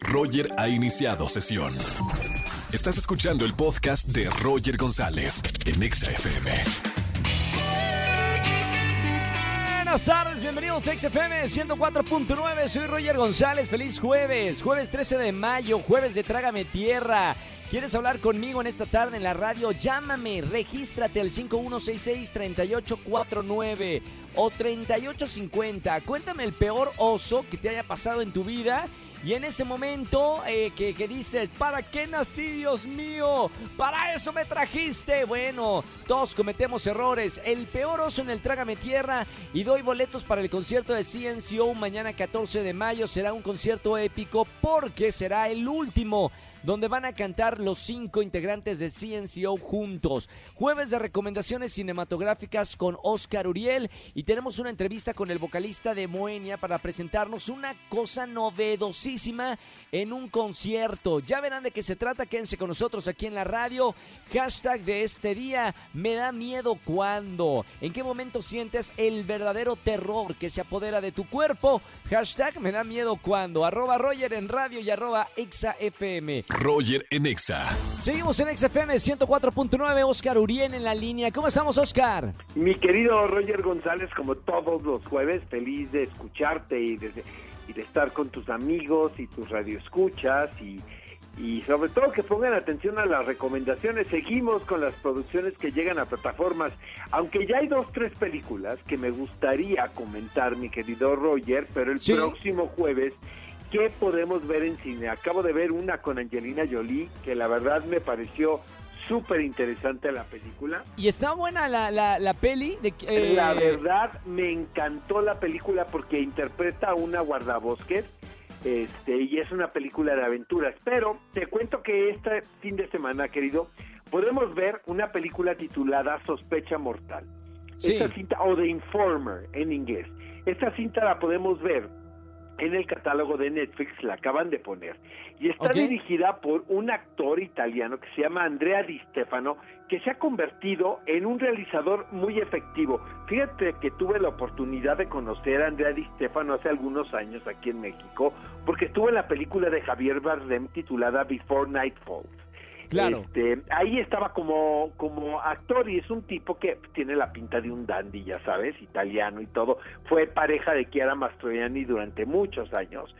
Roger ha iniciado sesión. Estás escuchando el podcast de Roger González en Exa FM. Buenas tardes, bienvenidos a XFM 104.9, soy Roger González, feliz jueves, jueves 13 de mayo, jueves de Trágame Tierra. ¿Quieres hablar conmigo en esta tarde en la radio? Llámame, regístrate al 5166-3849 o 3850. Cuéntame el peor oso que te haya pasado en tu vida y en ese momento eh, que, que, dices, ¿para qué nací, Dios mío? Para eso me trajiste. Bueno, todos cometemos errores. El peor oso en el Trágame Tierra. Y doy boletos para el concierto de CNCO mañana 14 de mayo. Será un concierto épico porque será el último donde van a cantar los cinco integrantes de CNCO juntos. Jueves de recomendaciones cinematográficas con Oscar Uriel y tenemos una entrevista con el vocalista de Moenia para presentarnos una cosa novedosísima en un concierto. Ya verán de qué se trata, quédense con nosotros aquí en la radio. Hashtag de este día, me da miedo cuando. ¿En qué momento sientes el verdadero terror que se apodera de tu cuerpo? Hashtag me da miedo cuando. Arroba Roger en radio y arroba FM. Roger en Exa. Seguimos en XFM 104.9, Oscar Uriel en la línea. ¿Cómo estamos, Oscar? Mi querido Roger González, como todos los jueves, feliz de escucharte y de, y de estar con tus amigos y tus radioescuchas y, y sobre todo que pongan atención a las recomendaciones. Seguimos con las producciones que llegan a plataformas, aunque ya hay dos, tres películas que me gustaría comentar, mi querido Roger, pero el Sí. próximo jueves ¿Qué podemos ver en cine? Acabo de ver una con Angelina Jolie, que la verdad me pareció súper interesante la película. ¿Y está buena la, la, la peli? De, eh, La verdad me encantó la película porque interpreta a una guardabosques este, y es una película de aventuras. Pero te cuento que este fin de semana, querido, podemos ver una película titulada Sospecha Mortal. Sí. Esta cinta, o The Informer en inglés. Esta cinta la podemos ver en el catálogo de Netflix, la acaban de poner. Y está dirigida por un actor italiano que se llama Andrea Di Stefano, que se ha convertido en un realizador muy efectivo. Fíjate que tuve la oportunidad de conocer a Andrea Di Stefano hace algunos años aquí en México, porque estuvo en la película de Javier Bardem titulada Before Nightfall. Claro. Este, ahí estaba como, como actor y es un tipo que tiene la pinta de un dandy, ya sabes, italiano y todo. Fue pareja de Chiara Mastroianni durante muchos años,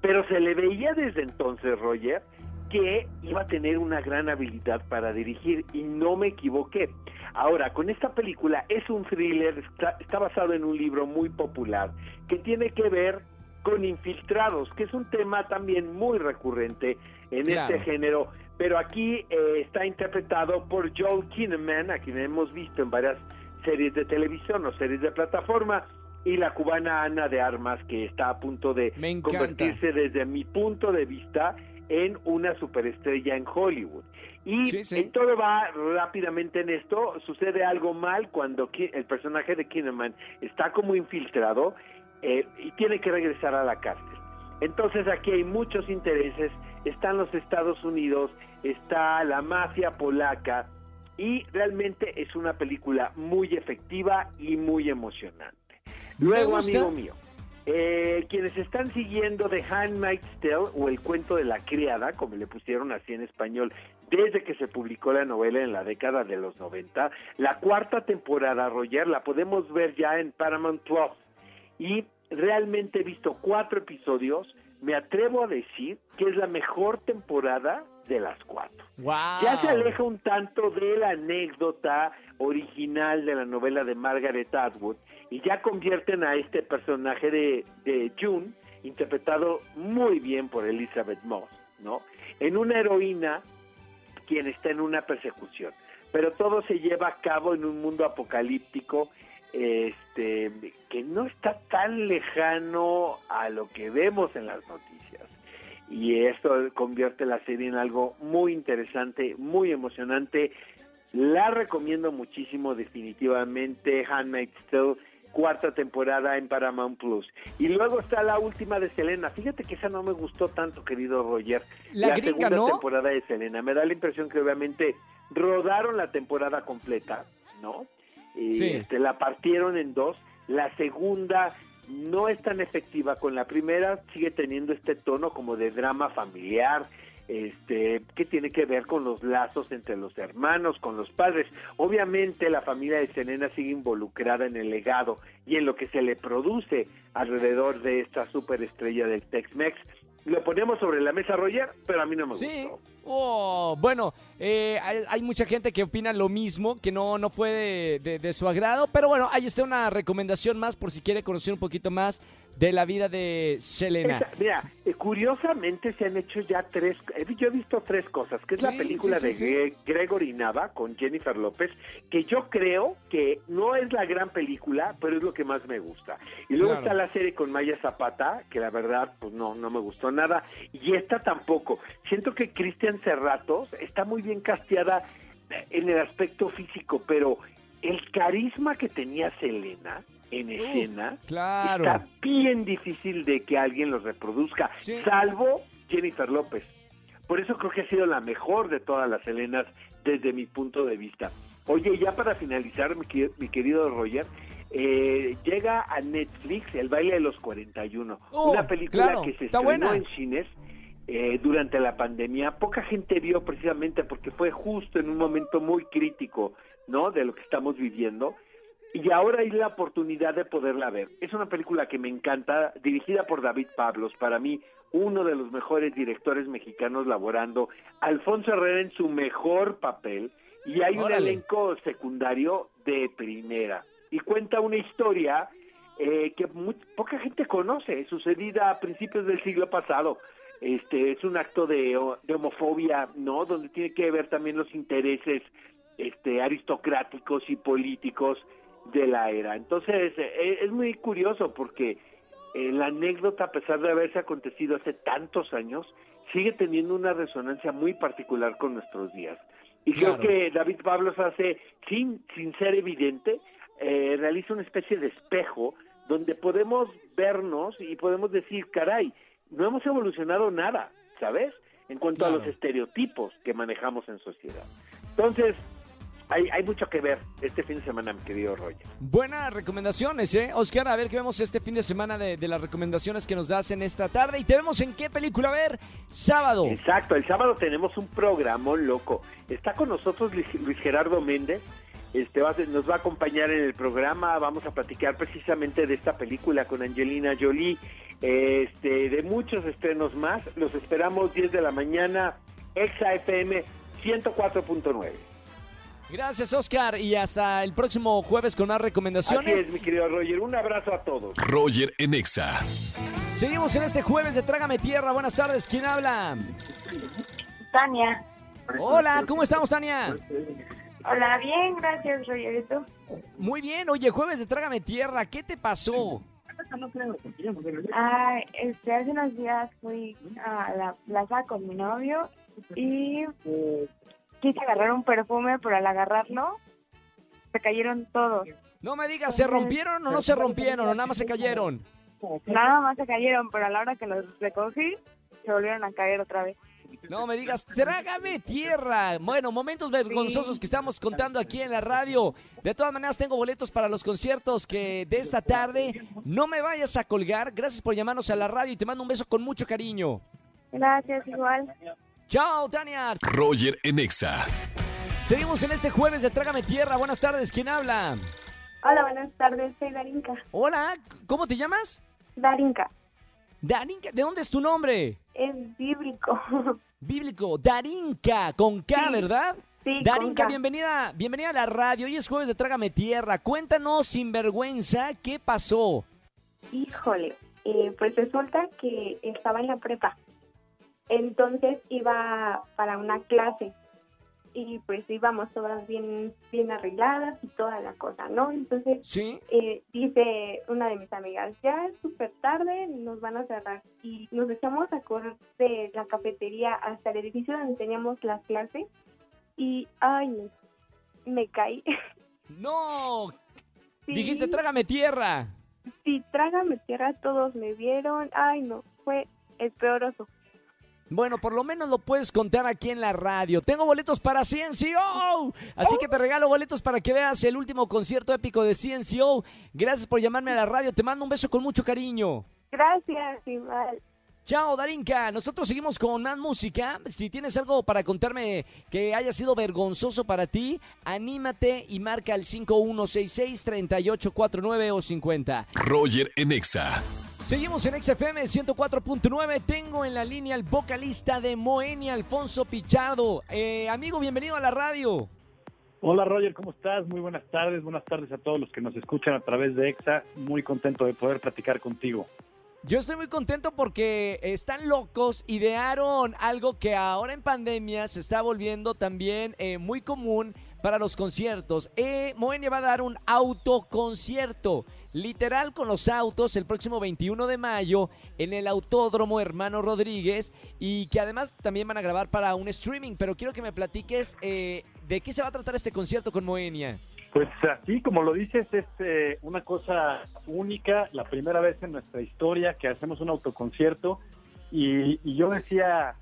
pero se le veía desde entonces, Roger, que iba a tener una gran habilidad para dirigir y no me equivoqué. Ahora, con esta película es un thriller, está, está basado en un libro muy popular que tiene que ver con infiltrados, que es un tema también muy recurrente en Claro. este género, pero aquí eh, está interpretado por Joel Kinnaman, a quien hemos visto en varias series de televisión o series de plataforma, y la cubana Ana de Armas, que está a punto de convertirse desde mi punto de vista en una superestrella en Hollywood. Y Sí, sí. todo va rápidamente en esto, sucede algo mal cuando el personaje de Kinnaman está como infiltrado eh, y tiene que regresar a la cárcel. Entonces aquí hay muchos intereses, están los Estados Unidos, está la mafia polaca y realmente es una película muy efectiva y muy emocionante. Luego, amigo mío, eh, quienes están siguiendo The Handmaid's Tale o El cuento de la criada, como le pusieron así en español, desde que se publicó la novela en la década de los 90, la cuarta temporada, Roger, la podemos ver ya en Paramount Plus. Y realmente he visto cuatro episodios, me atrevo a decir que es la mejor temporada de las cuatro. Wow. Ya se aleja un tanto de la anécdota original de la novela de Margaret Atwood y ya convierten a este personaje de, de June, interpretado muy bien por Elizabeth Moss, ¿no? En una heroína quien está en una persecución. Pero todo se lleva a cabo en un mundo apocalíptico este que no está tan lejano a lo que vemos en las noticias. Y esto convierte la serie en algo muy interesante, muy emocionante. La recomiendo muchísimo definitivamente, Handmaid's Tale, cuarta temporada en Paramount Plus. Y luego está la última de Selena. Fíjate que esa no me gustó tanto, querido Roger. La gringa, segunda ¿no? temporada de Selena. Me da la impresión que obviamente rodaron la temporada completa, ¿no? Y Sí. este, la partieron en dos. La segunda no es tan efectiva. Con la primera sigue teniendo este tono como de drama familiar, este, que tiene que ver con los lazos entre los hermanos, con los padres. Obviamente la familia de Selena sigue involucrada en el legado y en lo que se le produce alrededor de esta superestrella del Tex-Mex. Lo ponemos sobre la mesa, Roger, pero a mí no me Sí. gustó. Oh, bueno, eh, hay, hay mucha gente que opina lo mismo, que no, no fue de, de- de su agrado, pero bueno, ahí está una recomendación más por si quiere conocer un poquito más de la vida de Selena. Mira, eh, curiosamente se han hecho ya tres, eh, yo he visto tres cosas, que es la película sí, sí, de Gre- Gregory Nava con Jennifer López, que yo creo que no es la gran película, pero es lo que más me gusta. Y luego Claro. está la serie con Maya Zapata, que la verdad, pues no, no me gustó nada, y esta tampoco. Siento que Cristian Serratos está muy bien casteada eh, en el aspecto físico, pero el carisma que tenía Selena en escena, claro. Está bien difícil de que alguien lo reproduzca, Sí. salvo Jennifer López. Por eso creo que ha sido la mejor de todas las Helenas desde mi punto de vista. Oye, ya para finalizar, mi, querido Roger, eh, llega a Netflix El baile de los 41, Oh, una película claro, que se estrenó buena. en cines eh, durante la pandemia. Poca gente vio precisamente porque fue justo en un momento muy crítico, ¿no? De lo que estamos viviendo. Y ahora hay la oportunidad de poderla ver. Es una película que me encanta, dirigida por David Pablos, para mí uno de los mejores directores mexicanos laborando, Alfonso Herrera en su mejor papel, y hay un elenco secundario de primera. Y cuenta una historia eh, que muy- poca gente conoce, sucedida a principios del siglo pasado. Este es un acto de, de homofobia, ¿no? Donde tiene que ver también los intereses este aristocráticos y políticos de la era. Entonces, eh, es muy curioso porque eh, la anécdota, a pesar de haberse acontecido hace tantos años, sigue teniendo una resonancia muy particular con nuestros días. Y Claro. creo que David Pablos hace, sin, sin ser evidente, eh, realiza una especie de espejo donde podemos vernos y podemos decir, caray, no hemos evolucionado nada, ¿sabes? En cuanto a los estereotipos que manejamos en sociedad. Entonces, hay, hay mucho que ver este fin de semana, mi querido Roger. Buenas recomendaciones, ¿eh? Oscar, a ver qué vemos este fin de semana de, de las recomendaciones que nos das en esta tarde. Y te vemos en qué película ver sábado. Exacto, el sábado tenemos un programa loco. Está con nosotros Luis, Luis Gerardo Méndez. Este va a nos va a acompañar en el programa. Vamos a platicar precisamente de esta película con Angelina Jolie, este, de muchos estrenos más. Los esperamos 10 de la mañana, Exa FM 104.9. Gracias, Oscar. Y hasta el próximo jueves con más Así recomendaciones. es, mi querido Roger. Un abrazo a todos. Roger en Exa. Seguimos en este jueves de Trágame Tierra. Buenas tardes. ¿Quién habla? Tania. Hola, ¿cómo estamos, Tania? Hola, bien, gracias, Roger. ¿Y tú? Muy bien. Oye, jueves de Trágame Tierra. ¿Qué te pasó? Ah, este, hace unos días fui a la plaza con mi novio y quise agarrar un perfume, pero al agarrarlo se cayeron todos. No me digas, ¿se rompieron o no se rompieron o nada más se cayeron? Nada más se cayeron, pero a la hora que los recogí se volvieron a caer otra vez. No me digas, trágame tierra. Bueno, momentos vergonzosos que estamos contando aquí en la radio. De todas maneras, tengo boletos para los conciertos que de esta tarde. No me vayas a colgar. Gracias por llamarnos a la radio y te mando un beso con mucho cariño. Gracias, igual. Chao, Tania. Roger en Exa. Seguimos en este jueves de Trágame Tierra. Buenas tardes, ¿quién habla? Hola, buenas tardes, soy Darinka. Hola, ¿cómo te llamas? Darinka, Darinka, ¿de dónde es tu nombre? es bíblico. Bíblico, Darinka, con K, Sí, ¿verdad? Sí, Darinka, con K. bienvenida, bienvenida a la radio. Hoy es jueves de Trágame Tierra. Cuéntanos sin vergüenza qué pasó. Híjole, eh, pues resulta que estaba en la prepa. Entonces iba para una clase y pues íbamos todas bien, bien arregladas y toda la cosa, ¿no? Entonces ¿Sí? eh, dice una de mis amigas, ya es súper tarde, nos van a cerrar. Y nos echamos a correr de la cafetería hasta el edificio donde teníamos las clases y, ay, no, me caí. No, Sí. dijiste Trágame Tierra. Sí, trágame tierra, todos me vieron. Ay, no, fue el peor oso. Bueno, por lo menos lo puedes contar aquí en la radio. Tengo boletos para CNCO. Así que te regalo boletos para que veas el último concierto épico de CNCO. Gracias por llamarme a la radio. Te mando un beso con mucho cariño. Gracias, igual. Chao, Darinka. Nosotros seguimos con más música. Si tienes algo para contarme que haya sido vergonzoso para ti, anímate y marca el 5166-3849 o 50. Roger en Exa. Seguimos en XFM 104.9. Tengo en la línea al vocalista de Moenia, Alfonso Pichardo. Eh, amigo, bienvenido a la radio. Hola Roger, ¿cómo estás? Muy buenas tardes, buenas tardes a todos los que nos escuchan a través de EXA. Muy contento de poder platicar contigo. Yo estoy muy contento porque están locos, idearon algo que ahora en pandemia se está volviendo también eh, muy común para los conciertos. Eh, Moenia va a dar un autoconcierto, literal con los autos, el próximo 21 de mayo en el Autódromo Hermano Rodríguez y que además también van a grabar para un streaming. Pero quiero que me platiques eh, de qué se va a tratar este concierto con Moenia. Pues así como lo dices, es eh, una cosa única, la primera vez en nuestra historia que hacemos un autoconcierto y, y yo decía,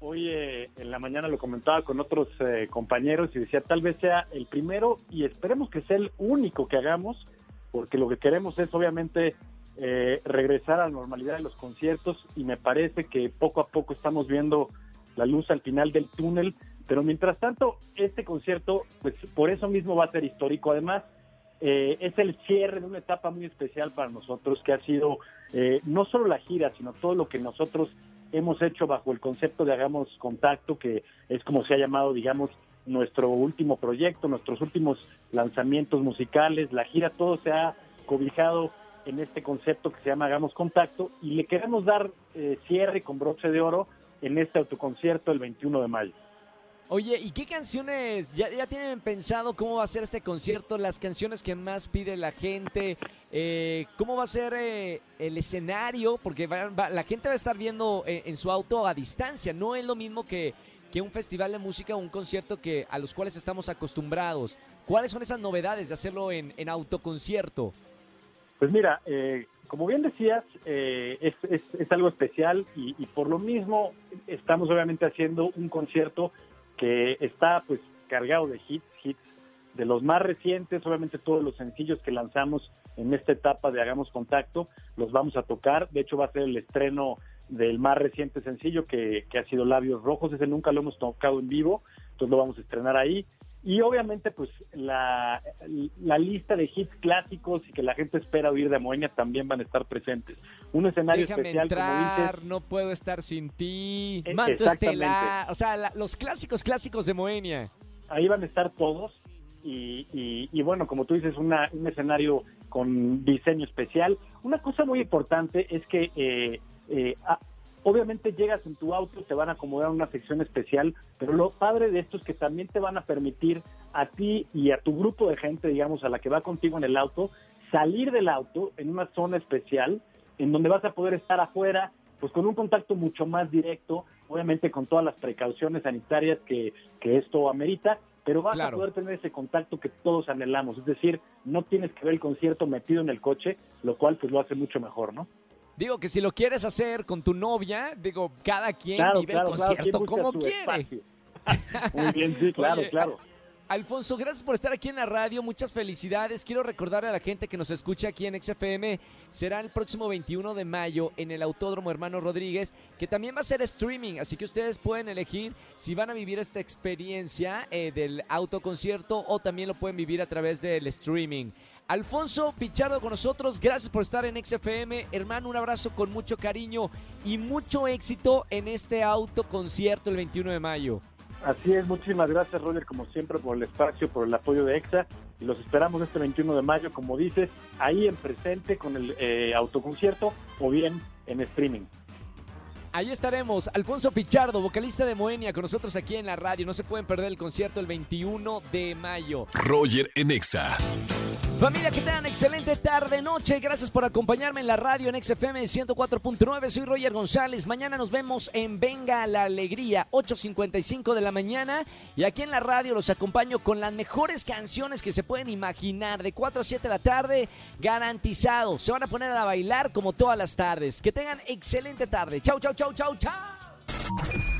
hoy eh, en la mañana lo comentaba con otros eh, compañeros y decía, tal vez sea el primero y esperemos que sea el único que hagamos, porque lo que queremos es obviamente eh, regresar a la normalidad de los conciertos y me parece que poco a poco estamos viendo la luz al final del túnel pero mientras tanto, este concierto, pues por eso mismo va a ser histórico. Además, eh, es el cierre de una etapa muy especial para nosotros, que ha sido eh, no solo la gira, sino todo lo que nosotros hemos hecho bajo el concepto de Hagamos Contacto, que es como se ha llamado, digamos, nuestro último proyecto, nuestros últimos lanzamientos musicales, la gira, todo se ha cobijado en este concepto que se llama Hagamos Contacto y le queremos dar eh, cierre con broche de oro en este autoconcierto el 21 de mayo. Oye, ¿y qué canciones? ¿Ya, ¿Ya, tienen pensado cómo va a ser este concierto? Las canciones que más pide la gente. Eh, ¿Cómo va a ser eh, el escenario? Porque va, va, la gente va a estar viendo eh, en su auto a distancia. No es lo mismo que, un festival de música o un concierto que a los cuales estamos acostumbrados. ¿Cuáles son esas novedades de hacerlo en, en autoconcierto? Pues mira, eh, como bien decías, es, algo especial y por lo mismo estamos obviamente haciendo un concierto que está pues cargado de hits, hits de los más recientes, obviamente todos los sencillos que lanzamos en esta etapa de Hagamos Contacto, los vamos a tocar, de hecho va a ser el estreno del más reciente sencillo que, que ha sido Labios Rojos, ese nunca lo hemos tocado en vivo, entonces lo vamos a estrenar ahí, y obviamente, pues la, la, lista de hits clásicos y que la gente espera oír de Moenia también van a estar presentes. Un escenario Déjame especial, entrar, como dices. No puedo estar sin ti. Manto estelar. O sea, la, los clásicos, clásicos de Moenia. Ahí van a estar todos. Y, y, y bueno, como tú dices, una, un escenario con diseño especial. Una cosa muy importante es que eh, eh, obviamente llegas en tu auto, te van a acomodar una sección especial, pero lo padre de esto es que también te van a permitir a ti y a tu grupo de gente, digamos, a la que va contigo en el auto, salir del auto en una zona especial en donde vas a poder estar afuera, pues con un contacto mucho más directo, obviamente con todas las precauciones sanitarias que, que esto amerita, pero vas claro. a poder tener ese contacto que todos anhelamos, es decir, no tienes que ver el concierto metido en el coche, lo cual pues lo hace mucho mejor, ¿no? Digo que si lo quieres hacer con tu novia, digo, cada quien claro, vive claro, el concierto como quiere. Muy bien, sí, claro, Oye, claro. Alfonso, gracias por estar aquí en la radio, muchas felicidades. Quiero recordar a la gente que nos escucha aquí en XFM, será el próximo 21 de mayo en el Autódromo Hermano Rodríguez, que también va a ser streaming, así que ustedes pueden elegir si van a vivir esta experiencia eh, del autoconcierto o también lo pueden vivir a través del streaming. Alfonso Pichardo con nosotros, gracias por estar en XFM. Hermano, un abrazo con mucho cariño y mucho éxito en este autoconcierto el 21 de mayo. Así es, muchísimas gracias Roger, como siempre, por el espacio, por el apoyo de EXA. Y los esperamos este 21 de mayo, como dices, ahí en presente con el eh, autoconcierto o bien en streaming. Ahí estaremos, Alfonso Pichardo, vocalista de Moenia, con nosotros aquí en la radio. No se pueden perder el concierto el 21 de mayo. Roger en Exa. Familia, que tengan excelente tarde, noche. Gracias por acompañarme en la radio en XFM 104.9. Soy Roger González. Mañana nos vemos en Venga la Alegría, 8.55 de la mañana. Y aquí en la radio los acompaño con las mejores canciones que se pueden imaginar. De 4 a 7 de la tarde, garantizado. Se van a poner a bailar como todas las tardes. Que tengan excelente tarde. Chau, chau, chau, chau, chau.